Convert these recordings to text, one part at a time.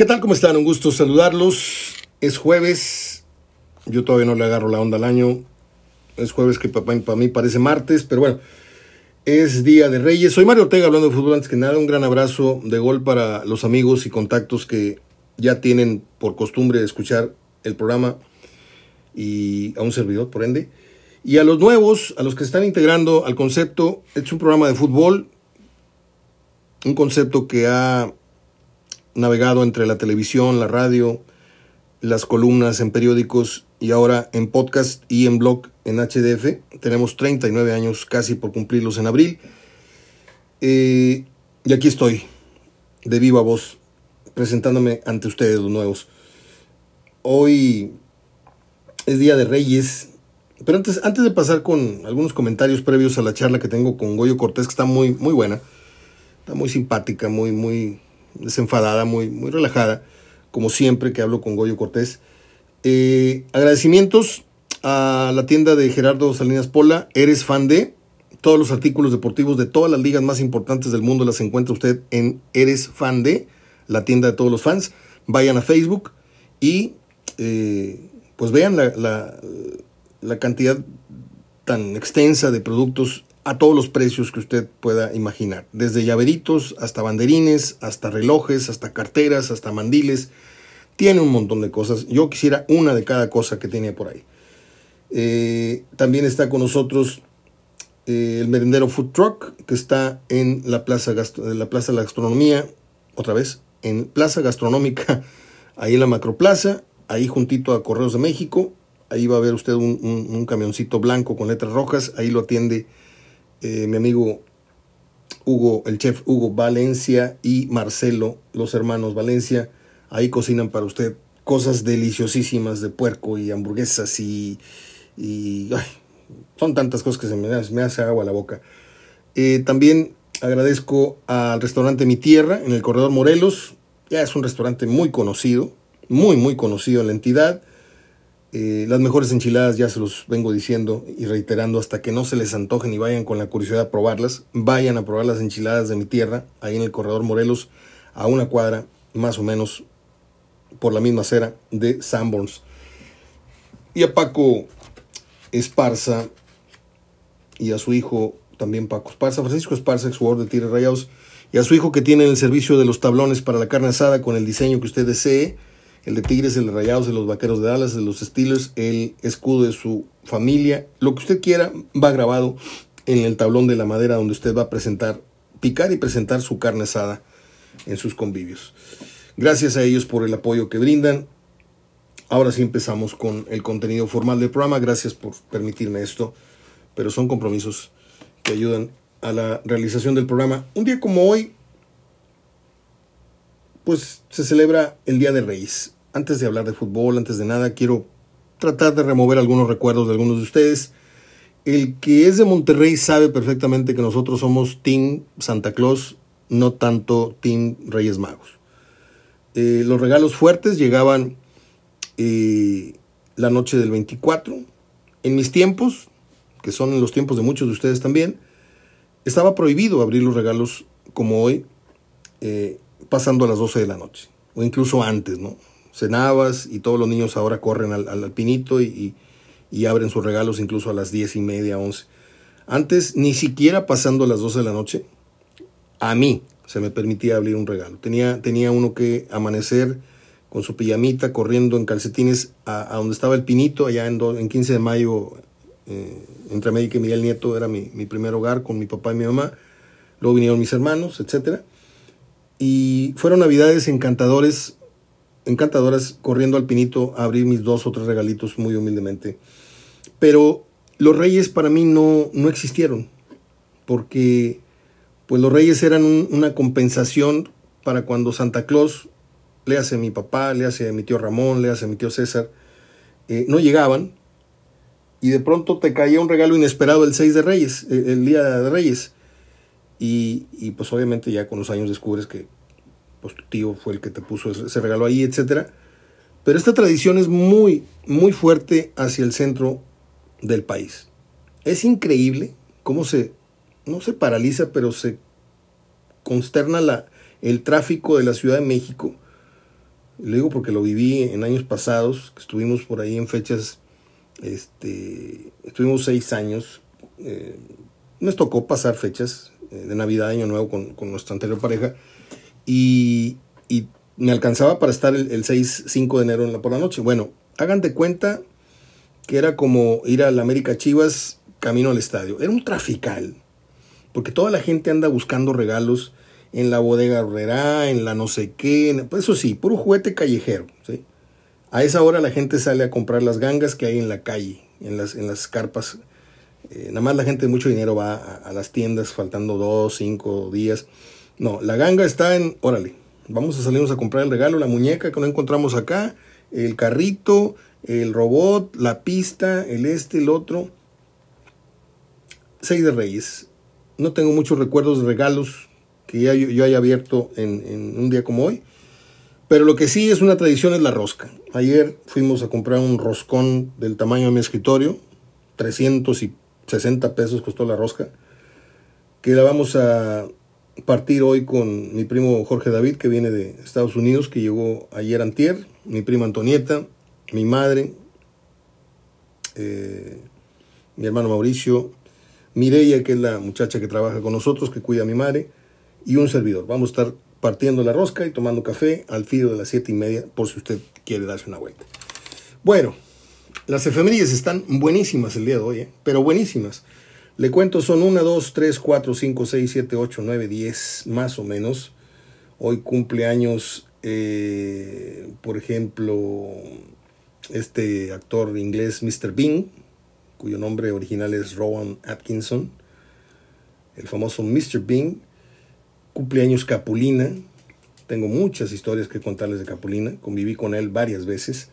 ¿Qué tal? ¿Cómo están? Un gusto saludarlos. Es jueves. Yo todavía no le agarro la onda al año. Es jueves que para, mí parece martes, pero bueno. Es Día de Reyes. Soy Mario Ortega hablando de fútbol antes que nada. Un gran abrazo de gol para los amigos y contactos que ya tienen por costumbre escuchar el programa y a un servidor, por ende. Y a los nuevos, a los que están integrando al concepto, es un programa de fútbol, un concepto que ha navegado entre la televisión, la radio, las columnas en periódicos y ahora en podcast y en blog en HDF. Tenemos 39 años casi por cumplirlos en abril. Eh, y aquí estoy, de viva voz, presentándome ante ustedes los nuevos. Hoy es Día de Reyes, pero antes, antes de pasar con algunos comentarios previos a la charla que tengo con Goyo Cortés, que está muy, muy buena, está muy simpática, muy, muy, desenfadada, muy, muy relajada, como siempre que hablo con Goyo Cortés. Eh, agradecimientos a la tienda de Gerardo Salinas Pola, eres fan de todos los artículos deportivos de todas las ligas más importantes del mundo las encuentra usted en Eres fan de la tienda de todos los fans. Vayan a Facebook y eh, pues vean la, la, la cantidad tan extensa de productos a todos los precios que usted pueda imaginar, desde llaveritos hasta banderines, hasta relojes, hasta carteras, hasta mandiles. Tiene un montón de cosas. Yo quisiera una de cada cosa que tiene por ahí. Eh, también está con nosotros eh, el merendero Food Truck, que está en la plaza, la plaza de la Gastronomía, otra vez, en Plaza Gastronómica, ahí en la Macroplaza, ahí juntito a Correos de México. Ahí va a ver usted un camioncito blanco con letras rojas, ahí lo atiende eh, mi amigo Hugo, el chef Hugo Valencia y Marcelo, los hermanos Valencia, ahí cocinan para usted cosas deliciosísimas de puerco y hamburguesas y, son tantas cosas que se me, me hace agua la boca. Eh, también agradezco al restaurante Mi Tierra en el Corredor Morelos, ya es un restaurante muy conocido, muy muy conocido en la entidad. Eh, las mejores enchiladas ya se los vengo diciendo y reiterando hasta que no se les antojen y vayan con la curiosidad a probarlas. Vayan a probar las enchiladas de mi tierra, ahí en el corredor Morelos, a una cuadra más o menos por la misma acera de Sanborns. Y a Paco Esparza y a su hijo también Paco Esparza, Francisco Esparza, ex jugador de Tigres Rayados, y a su hijo que tiene el servicio de los tablones para la carne asada con el diseño que usted desee el de Tigres, el de Rayados, de los Vaqueros de Dallas, de los Steelers, el escudo de su familia, lo que usted quiera va grabado en el tablón de la madera donde usted va a presentar, picar y presentar su carne asada en sus convivios. Gracias a ellos por el apoyo que brindan. Ahora sí empezamos con el contenido formal del programa. Gracias por permitirme esto, pero son compromisos que ayudan a la realización del programa. Un día como hoy, pues se celebra el Día de Reyes. Antes de hablar de fútbol, antes de nada, quiero tratar de remover algunos recuerdos de algunos de ustedes. El que es de Monterrey sabe perfectamente que nosotros somos Team Santa Claus, no tanto Team Reyes Magos. Eh, los regalos fuertes llegaban eh, la noche del 24. En mis tiempos, que son los tiempos de muchos de ustedes también, estaba prohibido abrir los regalos como hoy. Eh, pasando a las 12 de la noche, o incluso antes, ¿no? Cenabas y todos los niños ahora corren al, al pinito y, y, abren sus regalos incluso a las 10 y media, 11. Antes, ni siquiera pasando las 12 de la noche, a mí se me permitía abrir un regalo. Tenía, tenía uno que amanecer con su pijamita, corriendo en calcetines a, a donde estaba el pinito, allá en, en 15 de mayo, eh, entre América y Miguel Nieto, era mi, mi primer hogar con mi papá y mi mamá. Luego vinieron mis hermanos, etcétera y fueron navidades encantadores, encantadoras, corriendo al pinito a abrir mis dos o tres regalitos muy humildemente. Pero los reyes para mí no, no existieron, porque pues los reyes eran un, una compensación para cuando Santa Claus, le hace a mi papá, le hace a mi tío Ramón, le hace a mi tío César, eh, no llegaban, y de pronto te caía un regalo inesperado el 6 de Reyes, el día de Reyes. Y, pues obviamente ya con los años descubres que pues tu tío fue el que te puso ese regalo ahí, etc. Pero esta tradición es muy, muy fuerte hacia el centro del país. Es increíble cómo se, no se paraliza, pero se consterna la, el tráfico de la Ciudad de México Le digo porque lo viví en años pasados, que estuvimos por ahí en fechas, este, estuvimos seis años. Eh, nos tocó pasar fechas de Navidad, Año Nuevo con, con nuestra anterior pareja y, y, me alcanzaba para estar el, el 6, 5 de enero en la, por la noche. Bueno, hagan de cuenta que era como ir a la América Chivas camino al estadio. Era un trafical, porque toda la gente anda buscando regalos en la bodega Herrera, en la no sé qué, pues eso sí, puro juguete callejero, ¿sí? A esa hora la gente sale a comprar las gangas que hay en la calle, en las, en las carpas. Eh, nada más la gente de mucho dinero va a, las tiendas faltando dos, cinco días. No, la ganga está en, órale, vamos a salirnos a comprar el regalo, la muñeca que no encontramos acá, el carrito, el robot, la pista, el este, el otro. Seis de Reyes. No tengo muchos recuerdos de regalos que ya yo, haya abierto en, en, un día como hoy. Pero lo que sí es una tradición es la rosca. Ayer fuimos a comprar un roscón del tamaño de mi escritorio. 360 pesos costó la rosca. Que la vamos a partir hoy con mi primo Jorge David, que viene de Estados Unidos, que llegó ayer antier. Mi prima Antonieta, mi madre, eh, mi hermano Mauricio, Mireia, que es la muchacha que trabaja con nosotros, que cuida a mi madre y un servidor. Vamos a estar partiendo la rosca y tomando café al filo de las siete y media, por si usted quiere darse una vuelta. Bueno, las efemérides están buenísimas el día de hoy, ¿eh? pero buenísimas. Le cuento, son 1, 2, 3, 4, 5, 6, 7, 8, 9, 10, más o menos. Hoy cumple años, eh, por ejemplo, este actor inglés Mr. Bean, cuyo nombre original es Rowan Atkinson, el famoso Mr. Bean cumpleaños Capulina. Tengo muchas historias que contarles de Capulina. Conviví con él varias veces.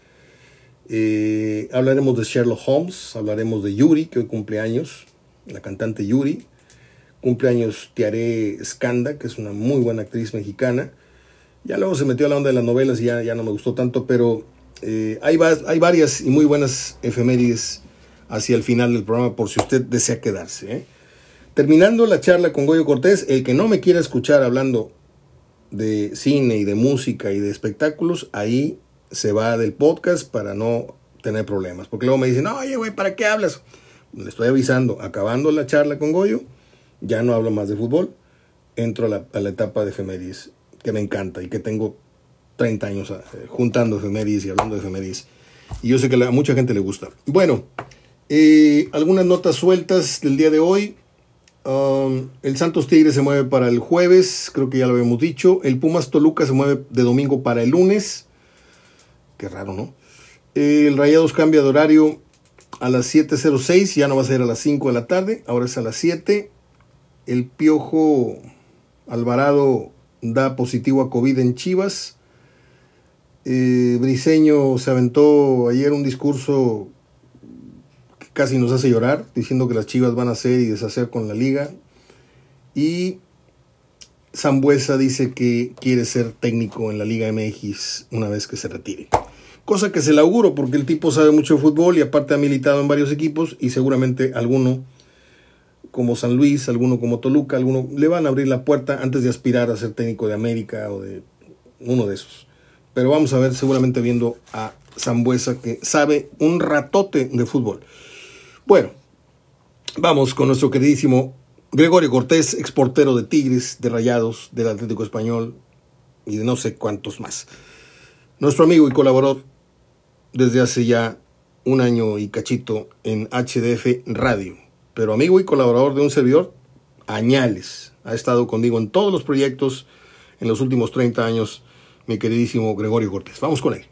Eh, hablaremos de Sherlock Holmes. Hablaremos de Yuri, que hoy cumpleaños. La cantante Yuri. Cumpleaños Tiare Skanda, que es una muy buena actriz mexicana. Ya luego se metió a la onda de las novelas y ya, ya no me gustó tanto, pero eh, hay, hay, varias y muy buenas efemérides hacia el final del programa por si usted desea quedarse. ¿eh? Terminando la charla con Goyo Cortés, el que no me quiera escuchar hablando de cine y de música y de espectáculos, ahí se va del podcast para no tener problemas. Porque luego me dicen, oye, güey, ¿para qué hablas? Le estoy avisando, acabando la charla con Goyo, ya no hablo más de fútbol, entro a la, etapa de efemérides, que me encanta y que tengo 30 años eh, juntando efemérides y hablando de efemérides. Y yo sé que a mucha gente le gusta. Bueno, eh, algunas notas sueltas del día de hoy. Um, el Santos Tigre se mueve para el jueves, creo que ya lo habíamos dicho. El Pumas Toluca se mueve de domingo para el lunes. Qué raro, ¿no? El Rayados cambia de horario a las 7.06, ya no va a ser a las 5 de la tarde, ahora es a las 7. El Piojo Alvarado da positivo a COVID en Chivas. Eh, Briseño se aventó ayer un discurso casi nos hace llorar, diciendo que las Chivas van a hacer y deshacer con la liga. Y Zambuesa dice que quiere ser técnico en la Liga MX una vez que se retire. Cosa que se le auguro porque el tipo sabe mucho de fútbol y aparte ha militado en varios equipos y seguramente alguno como San Luis, alguno como Toluca, alguno le van a abrir la puerta antes de aspirar a ser técnico de América o de uno de esos. Pero vamos a ver seguramente viendo a Zambuesa que sabe un ratote de fútbol. Bueno, vamos con nuestro queridísimo Gregorio Cortés, exportero de Tigres, de Rayados, del Atlético Español y de no sé cuántos más. Nuestro amigo y colaborador desde hace ya un año y cachito en HDF Radio, pero amigo y colaborador de un servidor, añales. Ha estado conmigo en todos los proyectos en los últimos 30 años, mi queridísimo Gregorio Cortés. Vamos con él.